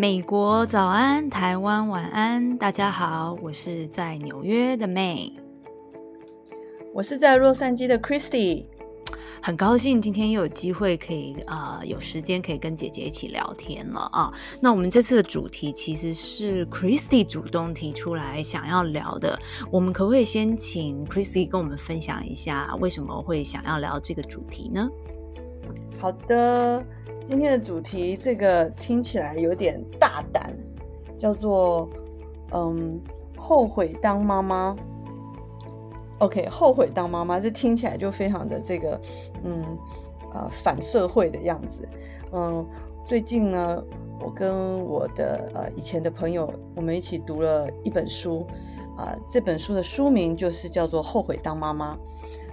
美国早安，台湾晚安，大家好，我是在纽约的 May，我是在洛杉矶的 Christy，很高兴今天又有机会可以啊、呃，有时间可以跟姐姐一起聊天了啊。那我们这次的主题其实是 Christy 主动提出来想要聊的，我们可不可以先请 Christy 跟我们分享一下为什么会想要聊这个主题呢？好的。今天的主题，这个听起来有点大胆，叫做“嗯，后悔当妈妈”。OK，后悔当妈妈，这听起来就非常的这个，嗯，呃，反社会的样子。嗯，最近呢，我跟我的呃以前的朋友，我们一起读了一本书，啊、呃，这本书的书名就是叫做《后悔当妈妈》，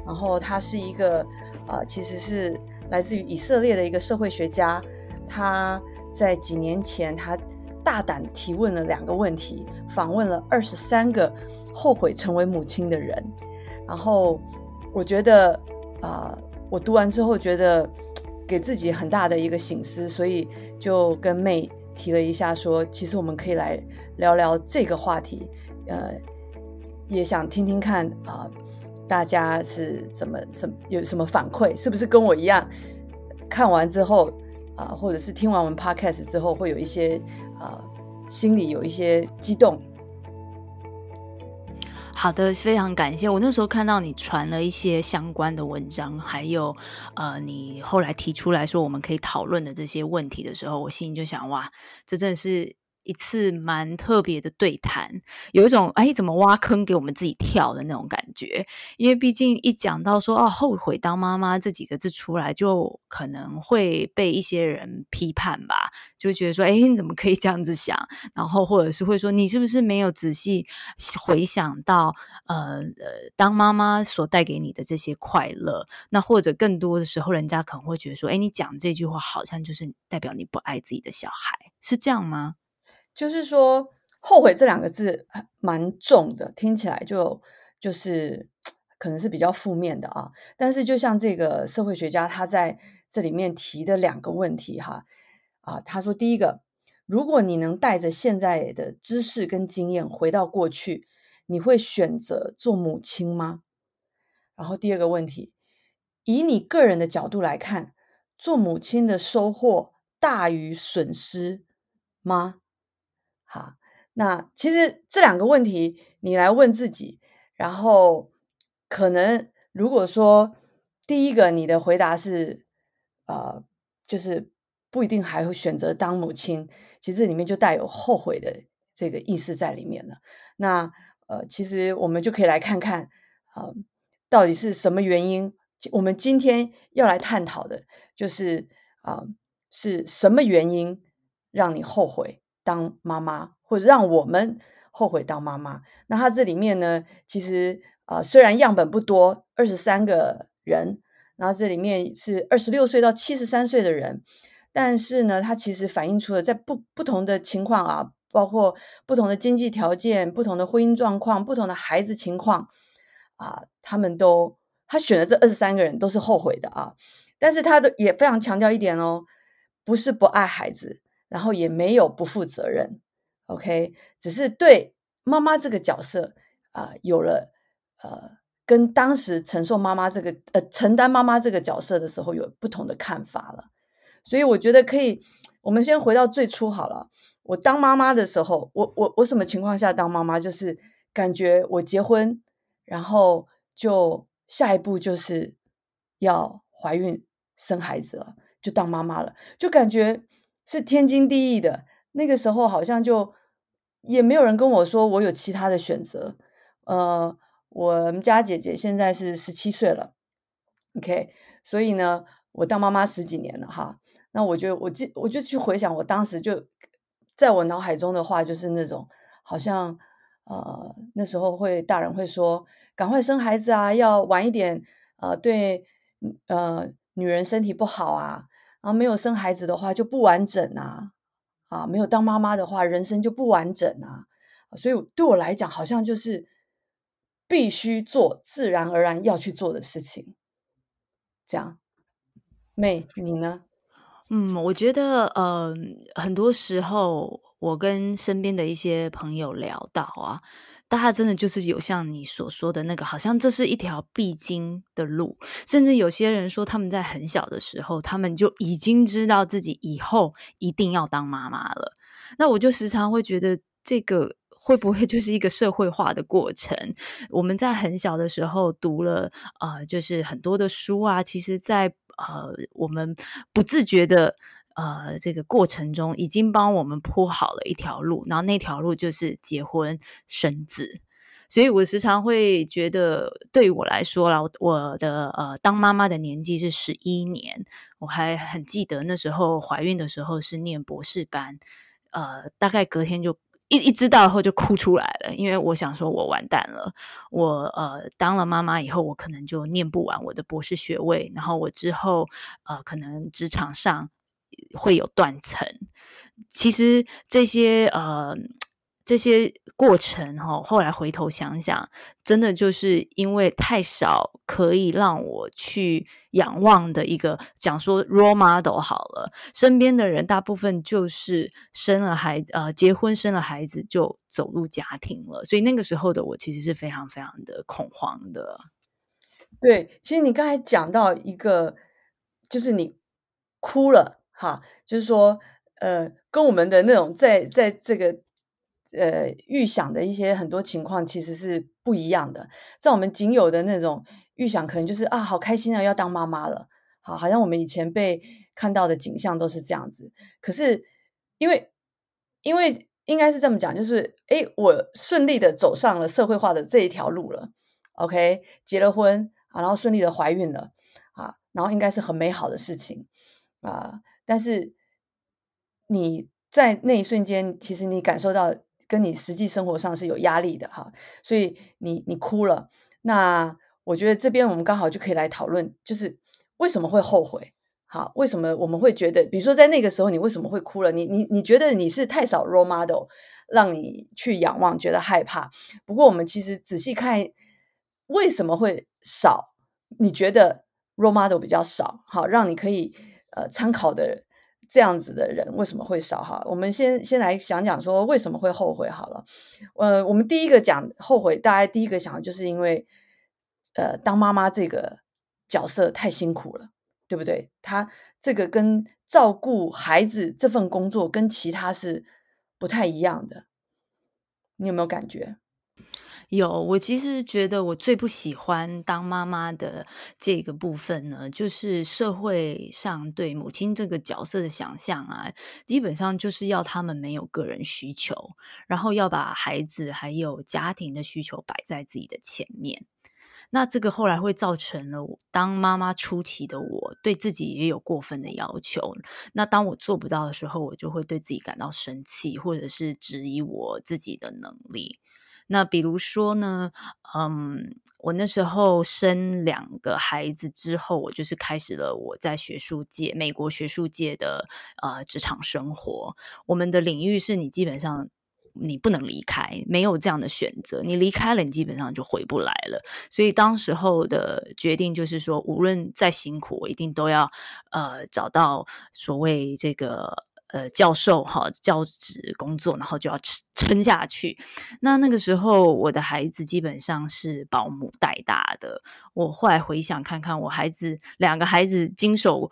然后它是一个，呃，其实是。来自于以色列的一个社会学家，他在几年前，他大胆提问了两个问题，访问了二十三个后悔成为母亲的人。然后我觉得，啊、我读完之后觉得给自己很大的一个醒思，所以就跟妹提了一下说，其实我们可以来聊聊这个话题，呃，也想听听看啊。大家是怎么什有什么反馈？是不是跟我一样，看完之后啊、或者是听完我们 podcast 之后，会有一些、呃，心里有一些激动？好的，非常感谢。我那时候看到你传了一些相关的文章，还有呃，你后来提出来说我们可以讨论的这些问题的时候，我心里就想，哇，这真的是。一次蛮特别的对谈，有一种哎，怎么挖坑给我们自己跳的那种感觉。因为毕竟一讲到说哦，后悔当妈妈这几个字出来，就可能会被一些人批判吧，就觉得说，哎，你怎么可以这样子想？然后或者是会说，你是不是没有仔细回想到呃呃，当妈妈所带给你的这些快乐？那或者更多的时候，人家可能会觉得说，哎，你讲这句话好像就是代表你不爱自己的小孩，是这样吗？就是说，后悔这两个字蛮重的，听起来就就是可能是比较负面的啊。但是，就像这个社会学家他在这里面提的两个问题哈啊，他说第一个，如果你能带着现在的知识跟经验回到过去，你会选择做母亲吗？然后第二个问题，以你个人的角度来看，做母亲的收获大于损失吗？好，那其实这两个问题你来问自己，然后可能如果说第一个你的回答是呃，就是不一定还会选择当母亲，其实这里面就带有后悔的这个意思在里面了。那呃，其实我们就可以来看看啊，呃，到底是什么原因？我们今天要来探讨的就是啊，呃，是什么原因让你后悔？当妈妈，或者让我们后悔当妈妈。那他这里面呢，其实啊、虽然样本不多，二十三个人，然后这里面是二十六岁到七十三岁的人，但是呢，他其实反映出了在不不同的情况啊，包括不同的经济条件、不同的婚姻状况、不同的孩子情况啊，他们都他选的这二十三个人都是后悔的啊，但是他的也非常强调一点哦，不是不爱孩子。然后也没有不负责任，OK，只是对妈妈这个角色啊、有了呃，跟当时承受妈妈这个呃承担妈妈这个角色的时候有不同的看法了。所以我觉得可以，我们先回到最初好了。我当妈妈的时候，我我我什么情况下当妈妈？就是感觉我结婚，然后就下一步就是要怀孕生孩子了，就当妈妈了，就感觉。是天经地义的。那个时候好像就也没有人跟我说我有其他的选择。呃，我们家姐姐现在是十七岁了，OK，所以呢，我当妈妈十几年了哈。那我就我记我就去回想我当时就在我脑海中的话，就是那种好像呃那时候会大人会说赶快生孩子啊，要晚一点呃对呃女人身体不好啊。然后没有生孩子的话就不完整啊，啊，没有当妈妈的话人生就不完整啊，所以对我来讲好像就是必须做自然而然要去做的事情，这样，妹你呢？嗯，我觉得呃，很多时候我跟身边的一些朋友聊到啊，大家真的就是有像你所说的那个，好像这是一条必经的路，甚至有些人说他们在很小的时候，他们就已经知道自己以后一定要当妈妈了。那我就时常会觉得，这个会不会就是一个社会化的过程？我们在很小的时候读了呃，就是很多的书啊，其实在。呃，我们不自觉的呃，这个过程中已经帮我们铺好了一条路，然后那条路就是结婚生子。所以我时常会觉得，对我来说啦，我的呃当妈妈的年纪是十一年，我还很记得那时候怀孕的时候是念博士班，呃，大概隔天就。一一知道后就哭出来了，因为我想说，我完蛋了。我呃当了妈妈以后，我可能就念不完我的博士学位，然后我之后呃可能职场上会有断层。其实这些呃。这些过程哈，后来回头想想，真的就是因为太少可以让我去仰望的一个讲说 role model 好了，身边的人大部分就是生了孩，呃，结婚生了孩子就走入家庭了，所以那个时候的我其实是非常非常的恐慌的。对，其实你刚才讲到一个，就是你哭了哈，就是说，呃，跟我们的那种在在这个。呃，预想的一些很多情况其实是不一样的。在我们仅有的那种预想，可能就是啊，好开心啊，要当妈妈了，好，好像我们以前被看到的景象都是这样子。可是，因为，因为应该是这么讲，就是，诶，我顺利的走上了社会化的这一条路了，OK，结了婚啊，然后顺利的怀孕了啊，然后应该是很美好的事情啊。但是你在那一瞬间，其实你感受到。跟你实际生活上是有压力的哈，所以你你哭了。那我觉得这边我们刚好就可以来讨论，就是为什么会后悔？好，为什么我们会觉得，比如说在那个时候你为什么会哭了？你你你觉得你是太少 role model 让你去仰望，觉得害怕。不过我们其实仔细看，为什么会少？你觉得 role model 比较少，好，让你可以呃参考的。这样子的人为什么会少？哈，我们先先来想讲说为什么会后悔好了。呃，我们第一个讲后悔，大家第一个想就是因为，呃，当妈妈这个角色太辛苦了，对不对？他这个跟照顾孩子这份工作跟其他是不太一样的，你有没有感觉？有，我其实觉得我最不喜欢当妈妈的这个部分呢，就是社会上对母亲这个角色的想象啊，基本上就是要他们没有个人需求，然后要把孩子还有家庭的需求摆在自己的前面。那这个后来会造成了当妈妈初期的我对自己也有过分的要求。那当我做不到的时候，我就会对自己感到生气，或者是质疑我自己的能力。那比如说呢，嗯，我那时候生两个孩子之后，我就是开始了我在学术界、美国学术界的呃职场生活。我们的领域是你基本上你不能离开，没有这样的选择。你离开了，你基本上就回不来了。所以当时候的决定就是说，无论再辛苦，我一定都要呃找到所谓这个。呃，教授哈，教职工作，然后就要撑撑下去。那那个时候，我的孩子基本上是保姆带大的。我后来回想看看，我孩子两个孩子经手。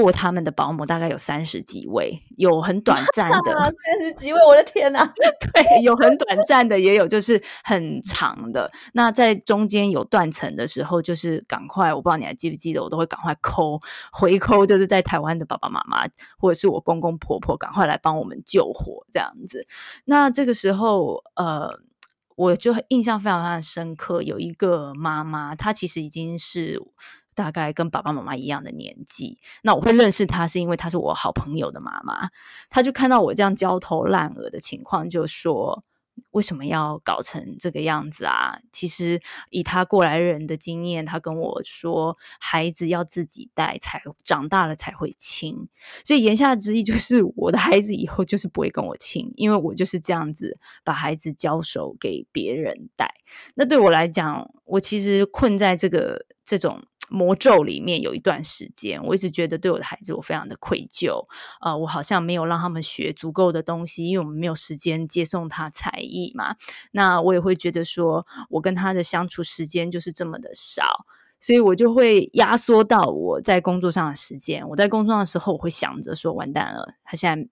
过他们的保姆大概有三十几位，有很短 暂的三十几位，我的天哪！对，有很短暂的，也有就是很长的。那在中间有断层的时候，就是赶快，我不知道你还记不记得，我都会赶快抠回抠，就是在台湾的爸爸妈妈或者是我公公婆婆，赶快来帮我们救火这样子。那这个时候，呃，我就印象非常非常深刻，有一个妈妈，她其实已经是。大概跟爸爸妈妈一样的年纪，那我会认识他是因为他是我好朋友的妈妈，他就看到我这样焦头烂额的情况，就说为什么要搞成这个样子啊？其实以他过来人的经验，他跟我说，孩子要自己带，才长大了才会亲。所以言下之意就是，我的孩子以后就是不会跟我亲，因为我就是这样子把孩子交手给别人带。那对我来讲，我其实困在这个这种。魔咒里面有一段时间，我一直觉得对我的孩子我非常的愧疚，呃，我好像没有让他们学足够的东西，因为我们没有时间接送他才艺嘛。那我也会觉得说，我跟他的相处时间就是这么的少，所以我就会压缩到我在工作上的时间。我在工作上的时候，我会想着说，完蛋了，他现在。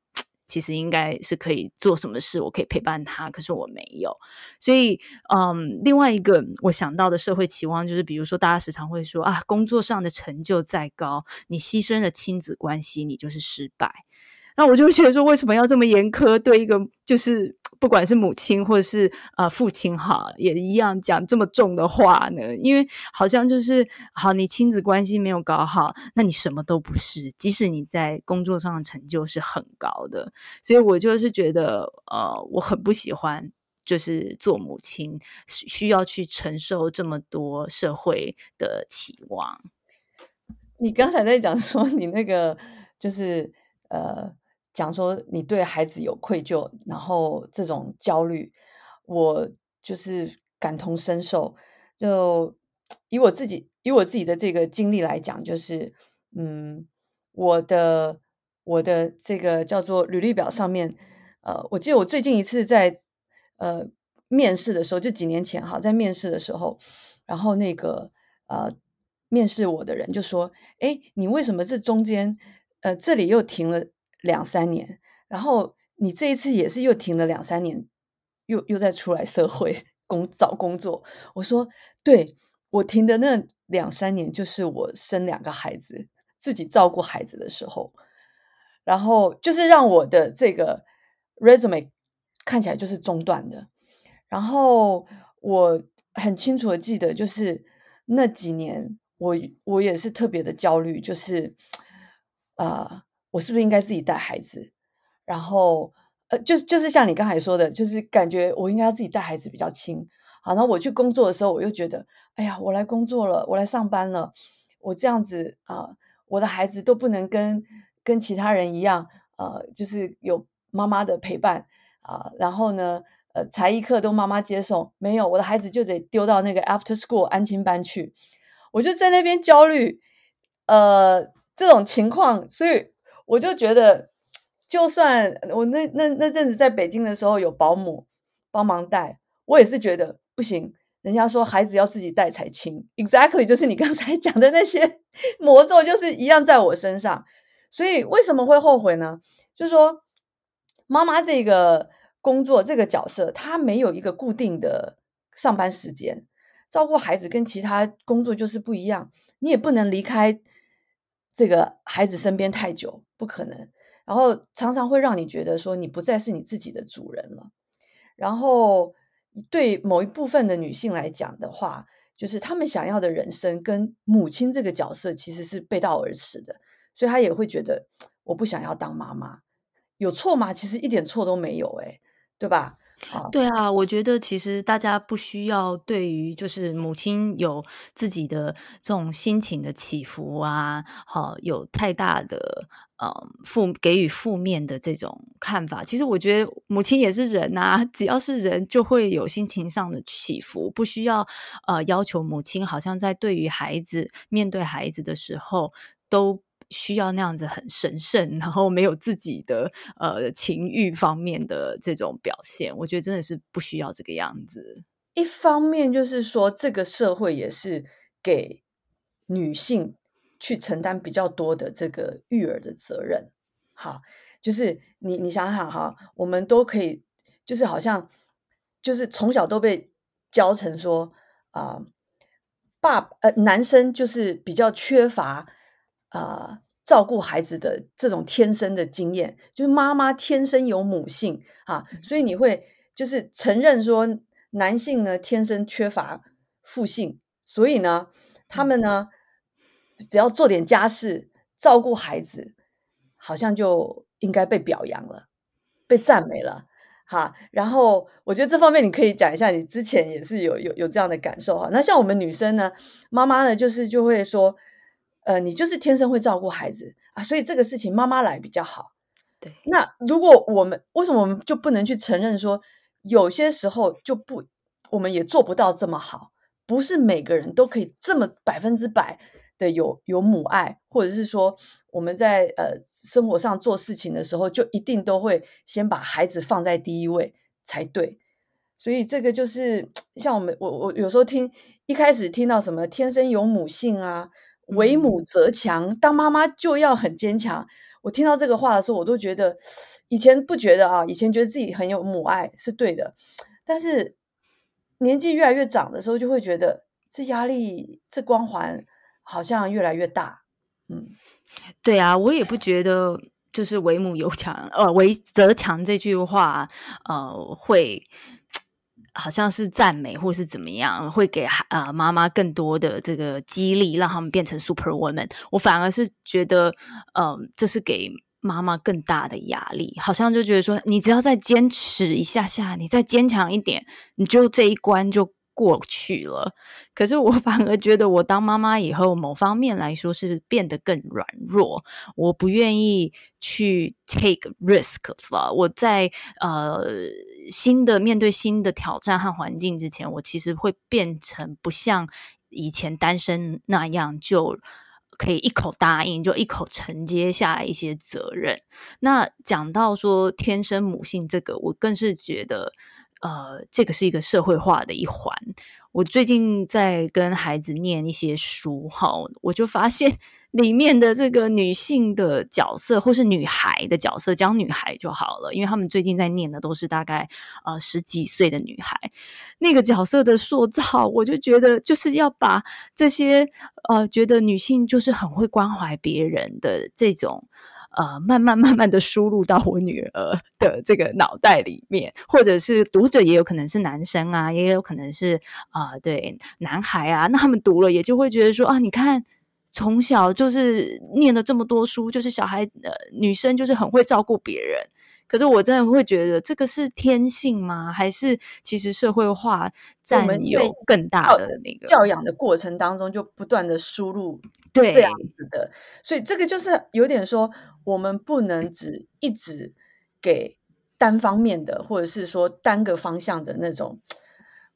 其实应该是可以做什么事，我可以陪伴他，可是我没有。所以，嗯，另外一个我想到的社会期望就是，比如说大家时常会说啊，工作上的成就再高，你牺牲了亲子关系，你就是失败。那我就觉得说，为什么要这么严苛对一个就是？不管是母亲或者是呃父亲哈，也一样讲这么重的话呢？因为好像就是好，你亲子关系没有搞好，那你什么都不是。即使你在工作上的成就是很高的，所以我就是觉得呃，我很不喜欢，就是做母亲需要去承受这么多社会的期望。你刚才在讲说你那个就是呃。讲说你对孩子有愧疚，然后这种焦虑，我就是感同身受。就以我自己以我自己的这个经历来讲，就是嗯，我的我的这个叫做履历表上面，呃，我记得我最近一次在呃面试的时候，就几年前哈，在面试的时候，然后那个呃面试我的人就说：“哎，你为什么这中间呃这里又停了？”两三年，然后你这一次也是又停了两三年，又又再出来社会工找工作。我说，对，我停的那两三年，就是我生两个孩子，自己照顾孩子的时候，然后就是让我的这个 resume 看起来就是中断的。然后我很清楚的记得，就是那几年，我我也是特别的焦虑，就是啊。我是不是应该自己带孩子？然后，呃，就是就是像你刚才说的，就是感觉我应该要自己带孩子比较轻。好，然后我去工作的时候，我又觉得，哎呀，我来工作了，我来上班了，我这样子啊，呃，我的孩子都不能跟跟其他人一样，呃，就是有妈妈的陪伴啊，然后呢，呃，才艺课都妈妈接送，没有，我的孩子就得丢到那个 after school 安亲班去。我就在那边焦虑，呃，这种情况，所以。我就觉得，就算我那那那阵子在北京的时候有保姆帮忙带，我也是觉得不行。人家说孩子要自己带才轻，exactly 就是你刚才讲的那些 魔咒，就是一样在我身上。所以为什么会后悔呢？就是说，妈妈这个工作这个角色，她没有一个固定的上班时间，照顾孩子跟其他工作就是不一样，你也不能离开。这个孩子身边太久不可能，然后常常会让你觉得说你不再是你自己的主人了。然后对某一部分的女性来讲的话，就是她们想要的人生跟母亲这个角色其实是背道而驰的，所以她也会觉得我不想要当妈妈，有错吗？其实一点错都没有，诶，对吧？对啊，我觉得其实大家不需要对于就是母亲有自己的这种心情的起伏啊，好有太大的呃负给予负面的这种看法。其实我觉得母亲也是人啊，只要是人就会有心情上的起伏，不需要呃要求母亲好像在对于孩子面对孩子的时候都。需要那样子很神圣，然后没有自己的呃情欲方面的这种表现，我觉得真的是不需要这个样子。一方面就是说，这个社会也是给女性去承担比较多的这个育儿的责任。好，就是你你想想哈，我们都可以，就是好像就是从小都被教成说啊、爸呃男生就是比较缺乏。啊、呃，照顾孩子的这种天生的经验，就是妈妈天生有母性啊，所以你会就是承认说男性呢天生缺乏父性，所以呢他们呢只要做点家事，照顾孩子，好像就应该被表扬了，被赞美了，哈。然后我觉得这方面你可以讲一下，你之前也是有有有这样的感受哈。那像我们女生呢，妈妈呢就是就会说。呃，你就是天生会照顾孩子啊，所以这个事情妈妈来比较好。对，那如果我们为什么我们就不能去承认说，有些时候就不，我们也做不到这么好，不是每个人都可以这么百分之百的有有母爱，或者是说我们在呃生活上做事情的时候，就一定都会先把孩子放在第一位才对。所以这个就是 像我们我我有时候听一开始听到什么天生有母性啊，为母则强，当妈妈就要很坚强。我听到这个话的时候，我都觉得以前不觉得啊，以前觉得自己很有母爱是对的，但是年纪越来越长的时候，就会觉得这压力、这光环好像越来越大。嗯，对啊，我也不觉得就是“为母有强”呃“为则强”这句话呃会。好像是赞美，或是怎么样，会给呃妈妈更多的这个激励，让他们变成 super woman。我反而是觉得，嗯、这是给妈妈更大的压力。好像就觉得说，你只要再坚持一下下，你再坚强一点，你就这一关就过去了。可是我 反而觉得，我当妈妈以后，某方面来说是变得更软弱。我不愿意去 take risk 了。我在呃。新的面对新的挑战和环境之前，我其实会变成不像以前单身那样，就可以一口答应，就一口承接下来一些责任。那讲到说天生母性这个，我更是觉得，呃，这个是一个社会化的一环。我最近在跟孩子念一些书，哈，我就发现。里面的这个女性的角色，或是女孩的角色，讲女孩就好了，因为他们最近在念的都是大概呃十几岁的女孩，那个角色的塑造，我就觉得就是要把这些呃觉得女性就是很会关怀别人的这种呃慢慢慢慢的输入到我女儿的 这个脑袋里面，或者是读者也有可能是男生啊，也有可能是啊、呃、对男孩啊，那他们读了也就会觉得说啊，你看。从小就是念了这么多书，就是小孩呃女生就是很会照顾别人。可是我真的会觉得这个是天性吗？还是其实社会化占有更大的那个教养的过程当中就不断的输入对这样子的？所以这个就是有点说，我们不能只一直给单方面的，或者是说单个方向的那种。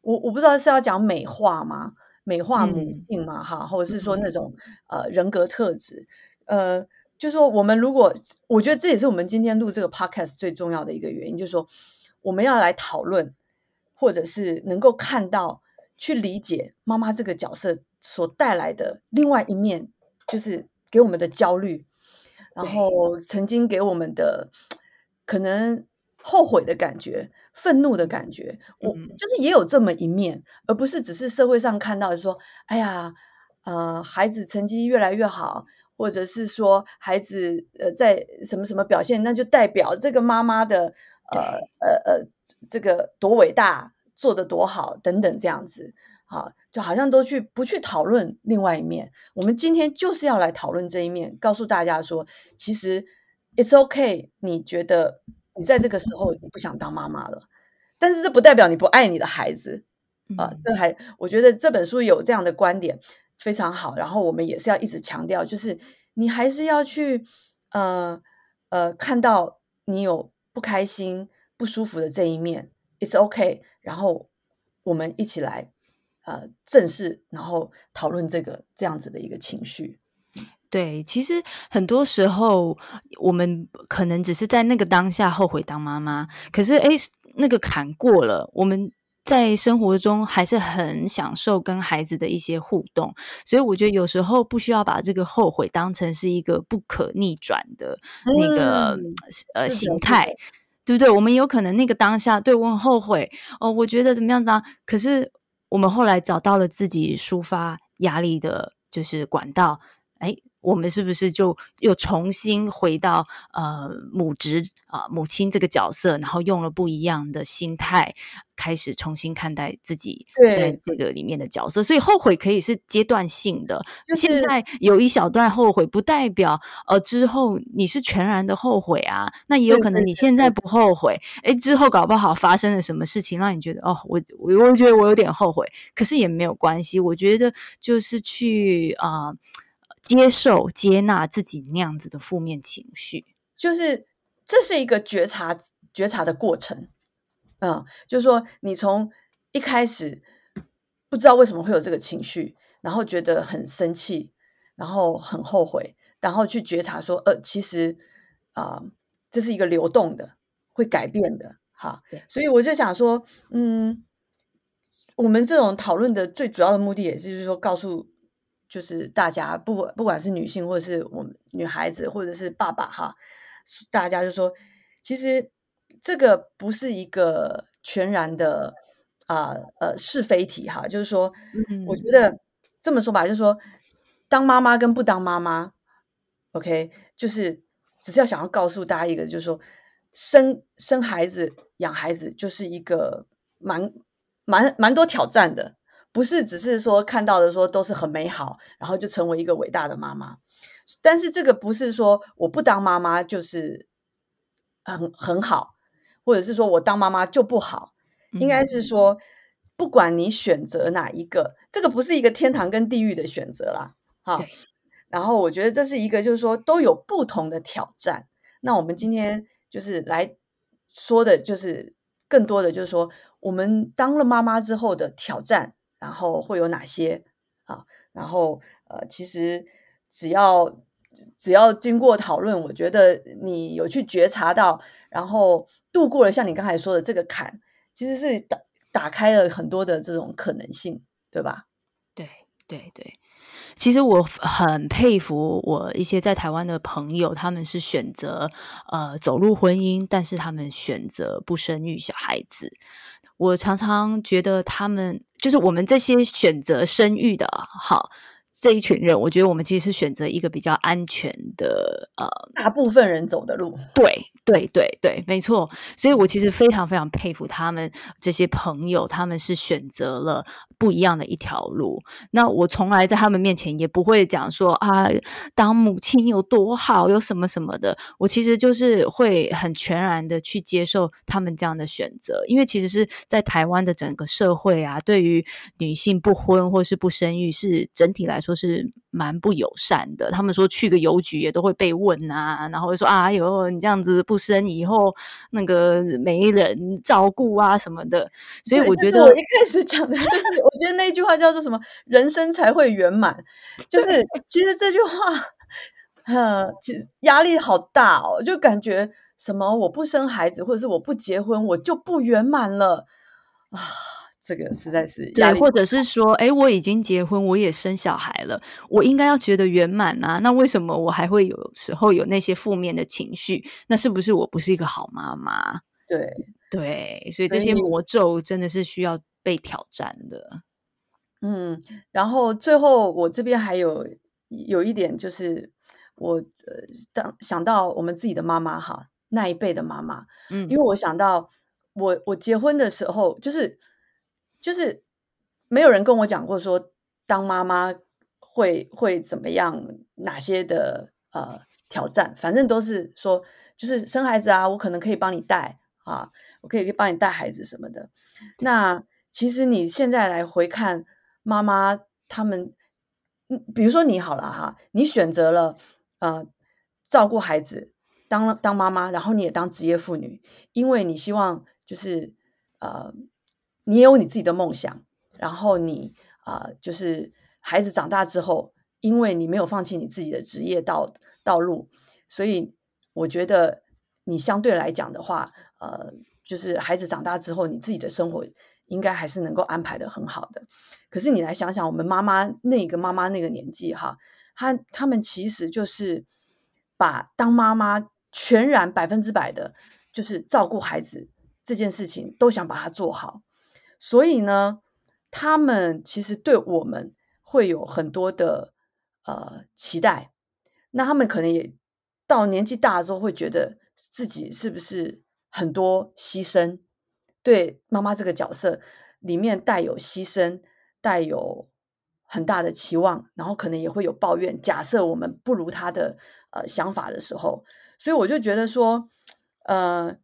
我我不知道是要讲美化吗？美化母性嘛，哈、嗯，或者是说那种呃人格特质，呃，就是说我们如果，我觉得这也是我们今天录这个 podcast 最重要的一个原因，就是说我们要来讨论，或者是能够看到、去理解妈妈这个角色所带来的另外一面，就是给我们的焦虑，然后曾经给我们的可能后悔的感觉。愤怒的感觉，我就是也有这么一面，嗯、而不是只是社会上看到说，哎呀，呃，孩子成绩越来越好，或者是说孩子呃在什么什么表现，那就代表这个妈妈的呃呃呃这个多伟大，做得多好等等这样子，好，就好像都去不去讨论另外一面。我们今天就是要来讨论这一面，告诉大家说，其实 it's okay，你觉得。你在这个时候你不想当妈妈了，但是这不代表你不爱你的孩子啊。这还我觉得这本书有这样的观点非常好。然后我们也是要一直强调，就是你还是要去呃呃看到你有不开心、不舒服的这一面，it's OK，。然后我们一起来呃正视，然后讨论这个这样子的一个情绪。对，其实很多时候我们可能只是在那个当下后悔当妈妈，可是诶，那个坎过了，我们在生活中还是很享受跟孩子的一些互动，所以我觉得有时候不需要把这个后悔当成是一个不可逆转的那个、嗯、呃形态，对不对？我们有可能那个当下对我很后悔哦，我觉得怎么样呢？可是我们后来找到了自己抒发压力的，就是管道，诶。我们是不是就又重新回到呃母职啊、呃、母亲这个角色，然后用了不一样的心态，开始重新看待自己在这个里面的角色。所以后悔可以是阶段性的，就是、现在有一小段后悔，不代表呃之后你是全然的后悔啊。那也有可能你现在不后悔，诶，之后搞不好发生了什么事情让你觉得哦，我我我觉得我有点后悔，可是也没有关系。我觉得就是去啊。呃接受、接纳自己那样子的负面情绪，就是这是一个觉察、觉察的过程。嗯，就是说，你从一开始不知道为什么会有这个情绪，然后觉得很生气，然后很后悔，然后去觉察说，呃，其实啊、呃，这是一个流动的，会改变的，哈。对。所以我就想说，嗯，我们这种讨论的最主要的目的，也是就是说，告诉就是大家，不管不管是女性，或者是我们女孩子，或者是爸爸，哈，大家就说，其实这个不是一个全然的。啊呃，呃是非题哈，就是说，嗯、我觉得这么说吧，就是说，当妈妈跟不当妈妈，OK，就是只是要想要告诉大家一个，就是说，生生孩子、养孩子就是一个蛮蛮蛮多挑战的，不是只是说看到的说都是很美好，然后就成为一个伟大的妈妈。但是这个不是说我不当妈妈就是很很好，或者是说我当妈妈就不好。应该是说，不管你选择哪一个，这个不是一个天堂跟地狱的选择啦，哈。然后我觉得这是一个，就是说都有不同的挑战。那我们今天就是来说的，就是更多的就是说，我们当了妈妈之后的挑战，然后会有哪些啊？然后呃，其实只要只要经过讨论，我觉得你有去觉察到，然后度过了像你刚才说的这个坎。其实是打打开了很多的这种可能性，对吧？对对对，其实我很佩服我一些在台湾的朋友，他们是选择呃走入婚姻，但是他们选择不生育小孩子。我常常觉得他们就是我们这些选择生育的，好。这一群人，我觉得我们其实是选择一个比较安全的，呃，大部分人走的路。对，对，对，对，没错。所以我其实非常非常佩服他们这些朋友，他们是选择了不一样的一条路。那我从来在他们面前也不会讲说啊，当母亲有多好，有什么什么的。我其实就是会很全然的去接受他们这样的选择，因为其实是在台湾的整个社会啊，对于女性不婚或是不生育，是整体来说。是蛮不友善的。他们说去个邮局也都会被问啊，然后会说啊，哟，你这样子不生以后那个没人照顾啊什么的。所以我觉得我一开始讲的就是，我觉得那句话叫做什么“人生才会圆满”，就是其实这句话，呃，其实压力好大哦，就感觉什么我不生孩子或者是我不结婚，我就不圆满了啊。这个实在是对，或者是说，哎，我已经结婚，我也生小孩了，我应该要觉得圆满啊。那为什么我还会有时候有那些负面的情绪？那是不是我不是一个好妈妈？对对，所以这些魔咒真的是需要被挑战的。嗯，然后最后我这边还有有一点就是，我呃当想到我们自己的妈妈哈，那一辈的妈妈，嗯，因为我想到我我结婚的时候就是。就是没有人跟我讲过说当妈妈会会怎么样，哪些的呃挑战，反正都是说就是生孩子啊，我可能可以帮你带啊，我可以帮你带孩子什么的。那其实你现在来回看妈妈他们，比如说你好了哈，你选择了呃照顾孩子，当当妈妈，然后你也当职业妇女，因为你希望就是呃。你也有你自己的梦想，然后你啊、呃，就是孩子长大之后，因为你没有放弃你自己的职业道道路，所以我觉得你相对来讲的话，呃，就是孩子长大之后，你自己的生活应该还是能够安排的很好的。可是你来想想，我们妈妈那个妈妈那个年纪哈，她他们其实就是把当妈妈全然百分之百的，就是照顾孩子这件事情都想把它做好。所以呢，他们其实对我们会有很多的呃期待。那他们可能也到年纪大了之后，会觉得自己是不是很多牺牲？对妈妈这个角色里面带有牺牲，带有很大的期望，然后可能也会有抱怨。假设我们不如他的呃想法的时候，所以我就觉得说，呃，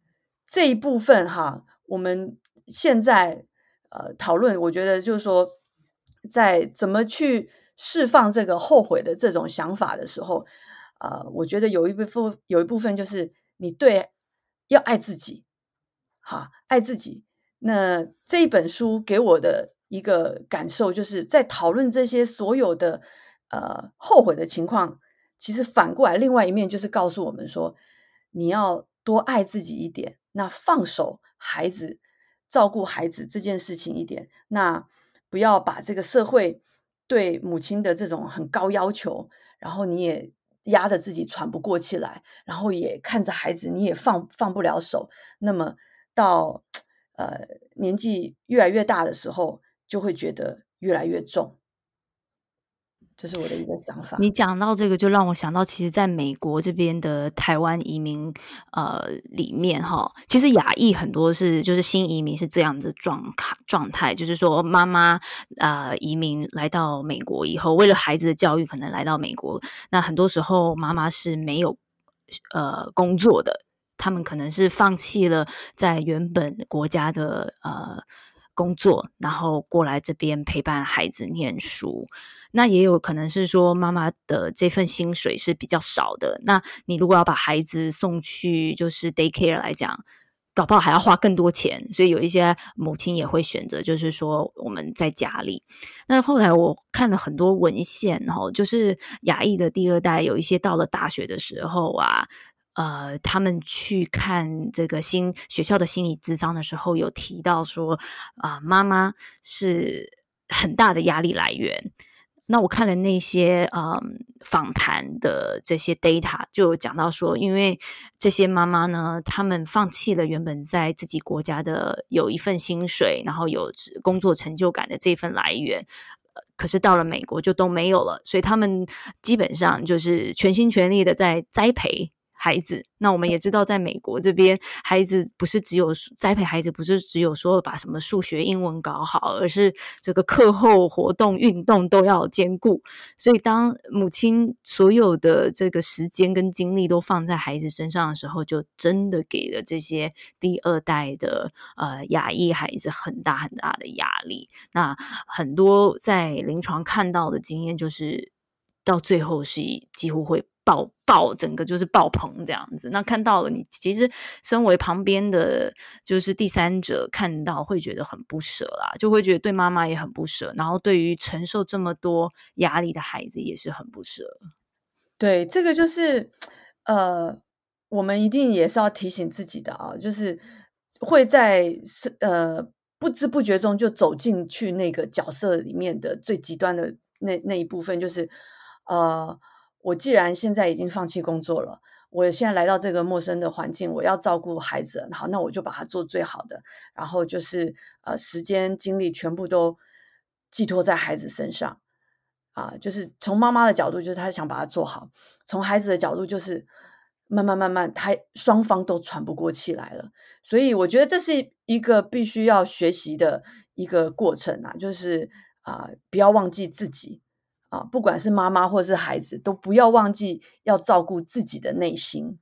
这一部分哈，我们现在。呃，讨论，我觉得就是说，在怎么去释放这个后悔的这种想法的时候，呃，我觉得有一部分有一部分就是你对要爱自己，哈，爱自己。那这一本书给我的一个感受，就是在讨论这些所有的呃后悔的情况，其实反过来另外一面就是告诉我们说，你要多爱自己一点，那放手孩子照顾孩子这件事情一点，那不要把这个社会对母亲的这种很高要求，然后你也压得自己喘不过气来，然后也看着孩子你也放放不了手，那么到呃年纪越来越大的时候，就会觉得越来越重。这是我的一个想法。你讲到这个，就让我想到，其实在美国这边的台湾移民，呃，里面哈，其实亚裔很多是就是新移民是这样子状态状态，就是说妈妈呃移民来到美国以后，为了孩子的教育，可能来到美国，那很多时候妈妈是没有呃工作的，他们可能是放弃了在原本国家的呃。工作，然后过来这边陪伴孩子念书，那也有可能是说妈妈的这份薪水是比较少的。那你如果要把孩子送去就是 daycare 来讲，搞不好还要花更多钱。所以有一些母亲也会选择，就是说我们在家里。那后来我看了很多文献，哈，就是亚裔的第二代有一些到了大学的时候啊。呃，他们去看这个新学校的心理咨商的时候，有提到说，啊、呃，妈妈是很大的压力来源。那我看了那些嗯、访谈的这些 data，就讲到说，因为这些妈妈呢，她们放弃了原本在自己国家的有一份薪水，然后有工作成就感的这份来源，可是到了美国就都没有了，所以他们基本上就是全心全力的在栽培。孩子，那我们也知道，在美国这边，孩子不是只有栽培孩子，不是只有说把什么数学、英文搞好，而是这个课后活动、运动都要兼顾。所以，当母亲所有的这个时间跟精力都放在孩子身上的时候，就真的给了这些第二代的呃亚裔孩子很大很大的压力。那很多在临床看到的经验，就是到最后是几乎会。爆爆，整个就是爆棚这样子。那看到了你，其实身为旁边的就是第三者，看到会觉得很不舍啦，就会觉得对妈妈也很不舍，然后对于承受这么多压力的孩子也是很不舍。对，这个就是呃，我们一定也是要提醒自己的啊，就是会在呃不知不觉中就走进去那个角色里面的最极端的那那一部分，就是呃。我既然现在已经放弃工作了，我现在来到这个陌生的环境，我要照顾孩子，好，那我就把它做最好的，然后就是呃，时间精力全部都寄托在孩子身上，啊，就是从妈妈的角度，就是她想把它做好；从孩子的角度，就是慢慢慢慢，他双方都喘不过气来了。所以我觉得这是一个必须要学习的一个过程啊，就是啊，不要忘记自己。啊，不管是妈妈或者是孩子，都不要忘记要照顾自己的内心，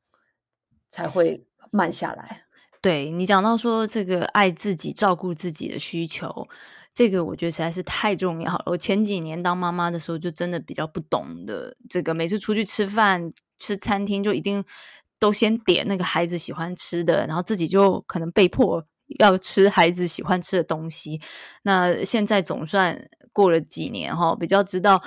才会慢下来。对，你讲到说这个爱自己、照顾自己的需求，这个我觉得实在是太重要了。我前几年当妈妈的时候，就真的比较不懂的这个，每次出去吃饭、吃餐厅，就一定都先点那个孩子喜欢吃的，然后自己就可能被迫要吃孩子喜欢吃的东西。那现在总算。过了几年哈，比较知道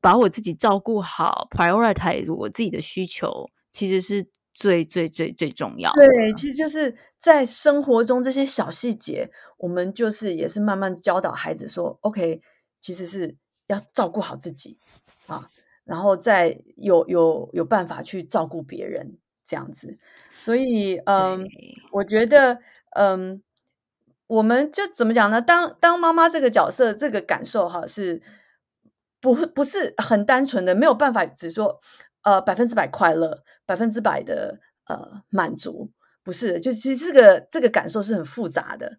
把我自己照顾好，prioritize 我自己的需求，其实是最最最最重要的。对，其实就是在生活中这些小细节，我们就是也是慢慢教导孩子说，OK，其实是要照顾好自己啊，然后再有有有办法去照顾别人这样子。所以，嗯，我觉得，嗯。我们就怎么讲呢？当当妈妈这个角色，这个感受哈，是不不是很单纯的，没有办法只说呃百分之百快乐，百分之百的呃满足，不是，就其实这个这个感受是很复杂的。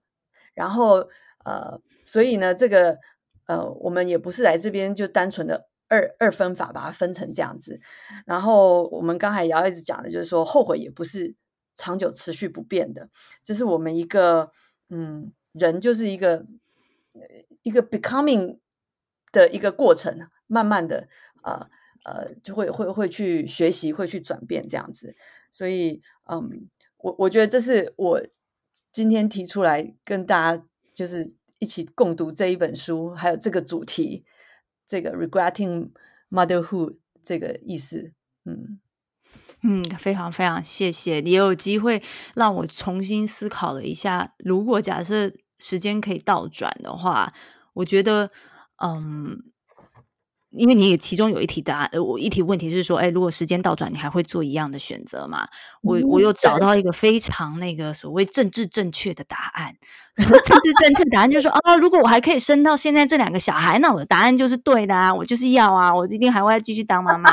然后呃，所以呢，这个呃，我们也不是来这边就单纯的二二分法把它分成这样子。然后我们刚才也一直讲的就是说，后悔也不是长久持续不变的，这是我们一个。嗯，人就是一个一个 becoming 的一个过程，慢慢的，呃呃，就会会会去学习，会去转变这样子。所以，嗯，我我觉得这是我今天提出来跟大家就是一起共读这一本书，还有这个主题，这个 regretting motherhood 这个意思。嗯嗯，非常非常谢谢，也有机会让我重新思考了一下，如果假设时间可以倒转的话，我觉得，嗯。因为你也其中有一题答案，呃，我一题问题是说，哎，如果时间倒转，你还会做一样的选择吗？我我又找到一个非常那个所谓政治正确的答案。什么政治正确答案就是说，啊，如果我还可以生到现在这两个小孩，那我的答案就是对的啊，我就是要啊，我一定还会继续当妈妈。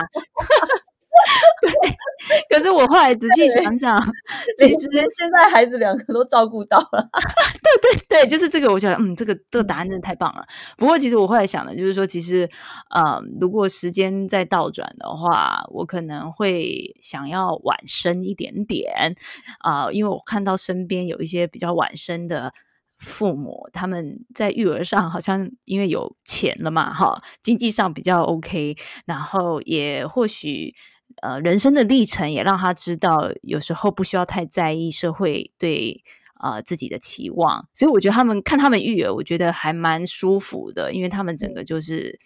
对，可是我后来仔细想想，其实现在孩子两个都照顾到了。对对对，就是这个，我觉得，嗯，这个这个答案真的太棒了。不过，其实我后来想的，就是说，其实，呃，如果时间再倒转的话，我可能会想要晚生一点点啊，呃，因为我看到身边有一些比较晚生的父母，他们在育儿上好像因为有钱了嘛，哈，经济上比较 OK，然后也或许。呃，人生的历程也让他知道，有时候不需要太在意社会对呃自己的期望，所以我觉得他们看他们育儿，我觉得还蛮舒服的，因为他们整个就是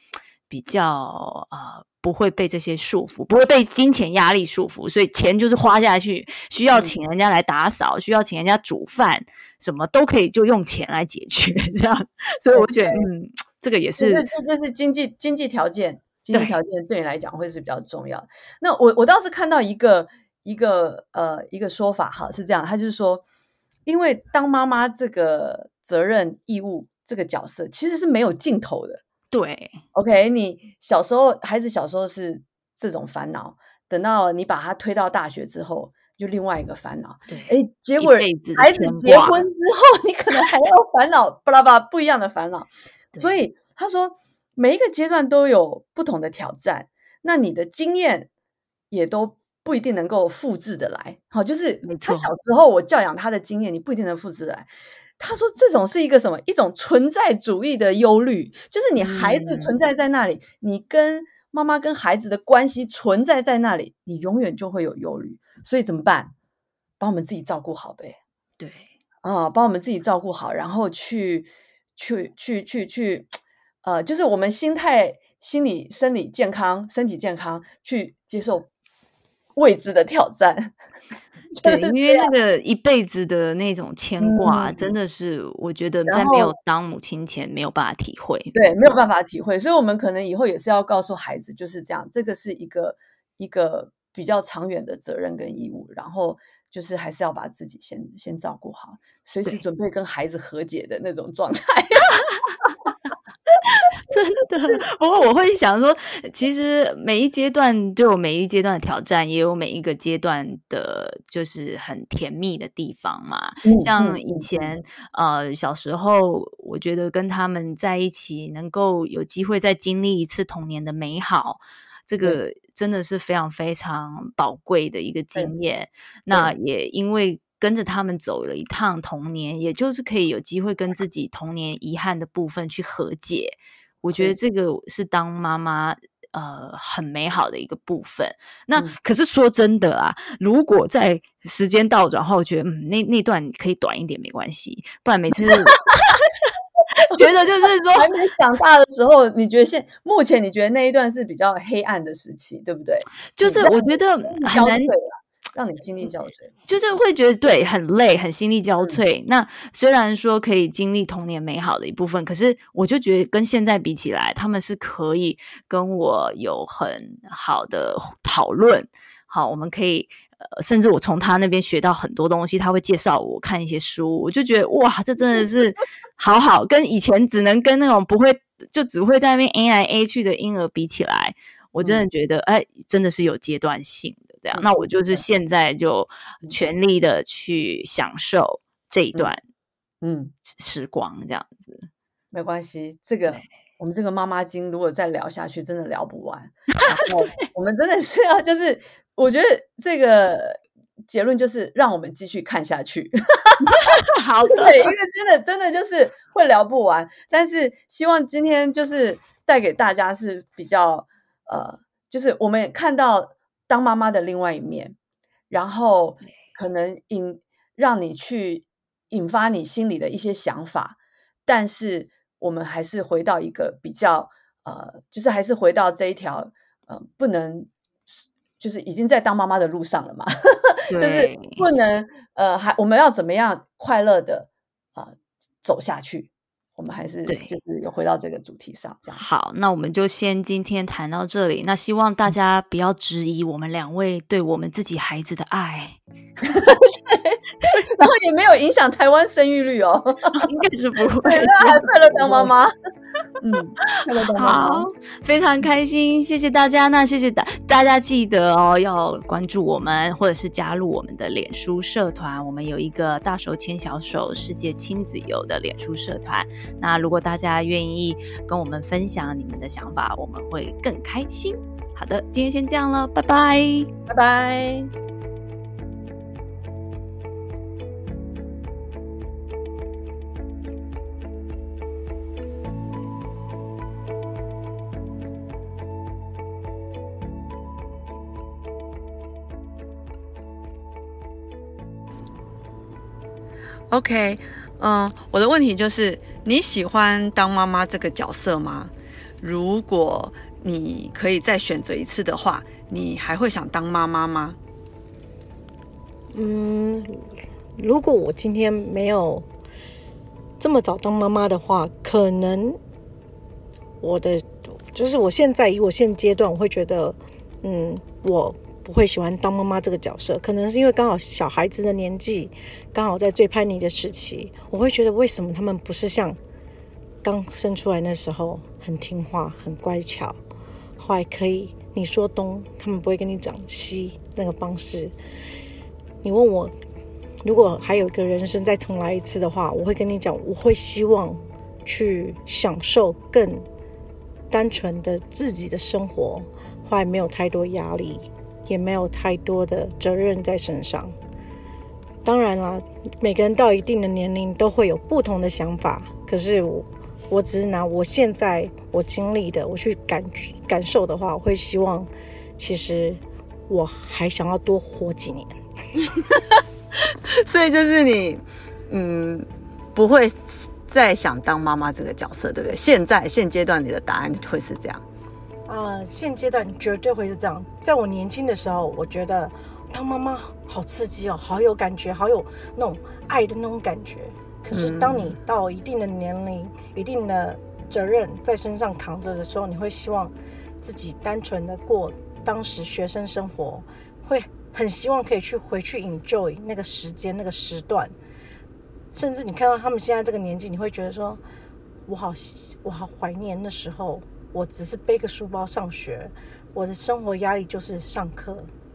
比较呃不会被这些束缚，不会被金钱压力束缚，所以钱就是花下去，需要请人家来打扫，需要请人家煮饭，什么都可以就用钱来解决，这样，所以我觉得嗯，这个也是，这这是经济经济条件。经济条件对你来讲会是比较重要。那我我倒是看到一个一个呃一个说法哈，是这样，他就是说，因为当妈妈这个责任义务这个角色其实是没有尽头的。对，OK，你小时候孩子小时候是这种烦恼，等到你把他推到大学之后，就另外一个烦恼。对，哎，结果孩子结婚之后，你可能还要烦恼巴拉巴拉不一样的烦恼。所以他说。每一个阶段都有不同的挑战，那你的经验也都不一定能够复制的来。好，就是他小时候我教养他的经验，你不一定能复制的来。他说这种是一个什么？一种存在主义的忧虑，就是你孩子存在在那里，嗯、你跟妈妈跟孩子的关系存在在那里，你永远就会有忧虑。所以怎么办？把我们自己照顾好呗。对啊，把我们自己照顾好，然后去去去去去。去呃，就是我们心态、心理、生理健康、身体健康，去接受未知的挑战。对，因为那个一辈子的那种牵挂，嗯、真的是我觉得在没有当母亲前没有办法体会。对，没有办法体会，所以我们可能以后也是要告诉孩子，就是这样，这个是一个一个比较长远的责任跟义务，然后就是还是要把自己先先照顾好，随时准备跟孩子和解的那种状态。不过我会想说，其实每一阶段就有每一阶段的挑战，也有每一个阶段的，就是很甜蜜的地方嘛。像以前呃小时候，我觉得跟他们在一起，能够有机会再经历一次童年的美好，这个真的是非常非常宝贵的一个经验。那也因为跟着他们走了一趟童年，也就是可以有机会跟自己童年遗憾的部分去和解。我觉得这个是当妈妈呃很美好的一个部分。那、嗯、可是说真的啊，如果在时间倒转后，我觉得嗯那那段可以短一点没关系，不然每次 觉得就是说还没长大的时候，你觉得现目前你觉得那一段是比较黑暗的时期，对不对？就是我觉得很难。让你心力交瘁，就是会觉得对很累，很心力交瘁。嗯、那虽然说可以经历童年美好的一部分，可是我就觉得跟现在比起来，他们是可以跟我有很好的讨论。好，我们可以呃，甚至我从他那边学到很多东西，他会介绍我看一些书，我就觉得哇，这真的是 好好，跟以前只能跟那种不会就只会在那边 A 来 A 去的婴儿比起来，我真的觉得哎、嗯，真的是有阶段性。这样，那我就是现在就全力的去享受这一段，嗯，时光这样子，没关系。这个我们这个妈妈经如果再聊下去，真的聊不完。然后我们真的是要，就是我觉得这个结论就是让我们继续看下去。好的，对，因为真的真的就是会聊不完。但是希望今天就是带给大家是比较呃，就是我们看到。当妈妈的另外一面，然后可能引让你去引发你心里的一些想法，但是我们还是回到一个比较呃，就是还是回到这一条呃不能，就是已经在当妈妈的路上了嘛，就是不能呃还我们要怎么样快乐的啊、呃、走下去。我们还是就是有回到这个主题上，这样好。那我们就先今天谈到这里。那希望大家不要质疑我们两位对我们自己孩子的爱，然后也没有影响台湾生育率哦，应该是不会。那还快乐当妈妈。嗯，好，非常开心，谢谢大家。那谢谢大大家记得哦，要关注我们，或者是加入我们的脸书社团。我们有一个大手牵小手世界亲子游的脸书社团。那如果大家愿意跟我们分享你们的想法，我们会更开心。好的，今天先这样了，拜拜，拜拜。OK，嗯，我的问题就是你喜欢当妈妈这个角色吗？如果你可以再选择一次的话，你还会想当妈妈吗？嗯，如果我今天没有这么早当妈妈的话，可能我的就是我现在以我现阶段，我会觉得，嗯，我。不会喜欢当妈妈这个角色，可能是因为刚好小孩子的年纪刚好在最叛逆的时期，我会觉得为什么他们不是像刚生出来那时候很听话、很乖巧，后来可以你说东，他们不会跟你讲西那个方式。你问我，如果还有一个人生再重来一次的话，我会跟你讲，我会希望去享受更单纯的自己的生活，后来没有太多压力。也没有太多的责任在身上。当然啦，每个人到一定的年龄都会有不同的想法。可是我，我只是拿我现在我经历的，我去感感受的话，我会希望，其实我还想要多活几年。所以就是你，嗯，不会再想当妈妈这个角色，对不对？现在现阶段你的答案会是这样。啊、呃，现阶段绝对会是这样。在我年轻的时候，我觉得当妈妈好刺激哦，好有感觉，好有那种爱的那种感觉。可是当你到一定的年龄、嗯、一定的责任在身上扛着的时候，你会希望自己单纯的过当时学生生活，会很希望可以去回去 enjoy 那个时间、那个时段。甚至你看到他们现在这个年纪，你会觉得说，我好我好怀念那时候。我只是背个书包上学，我的生活压力就是上课、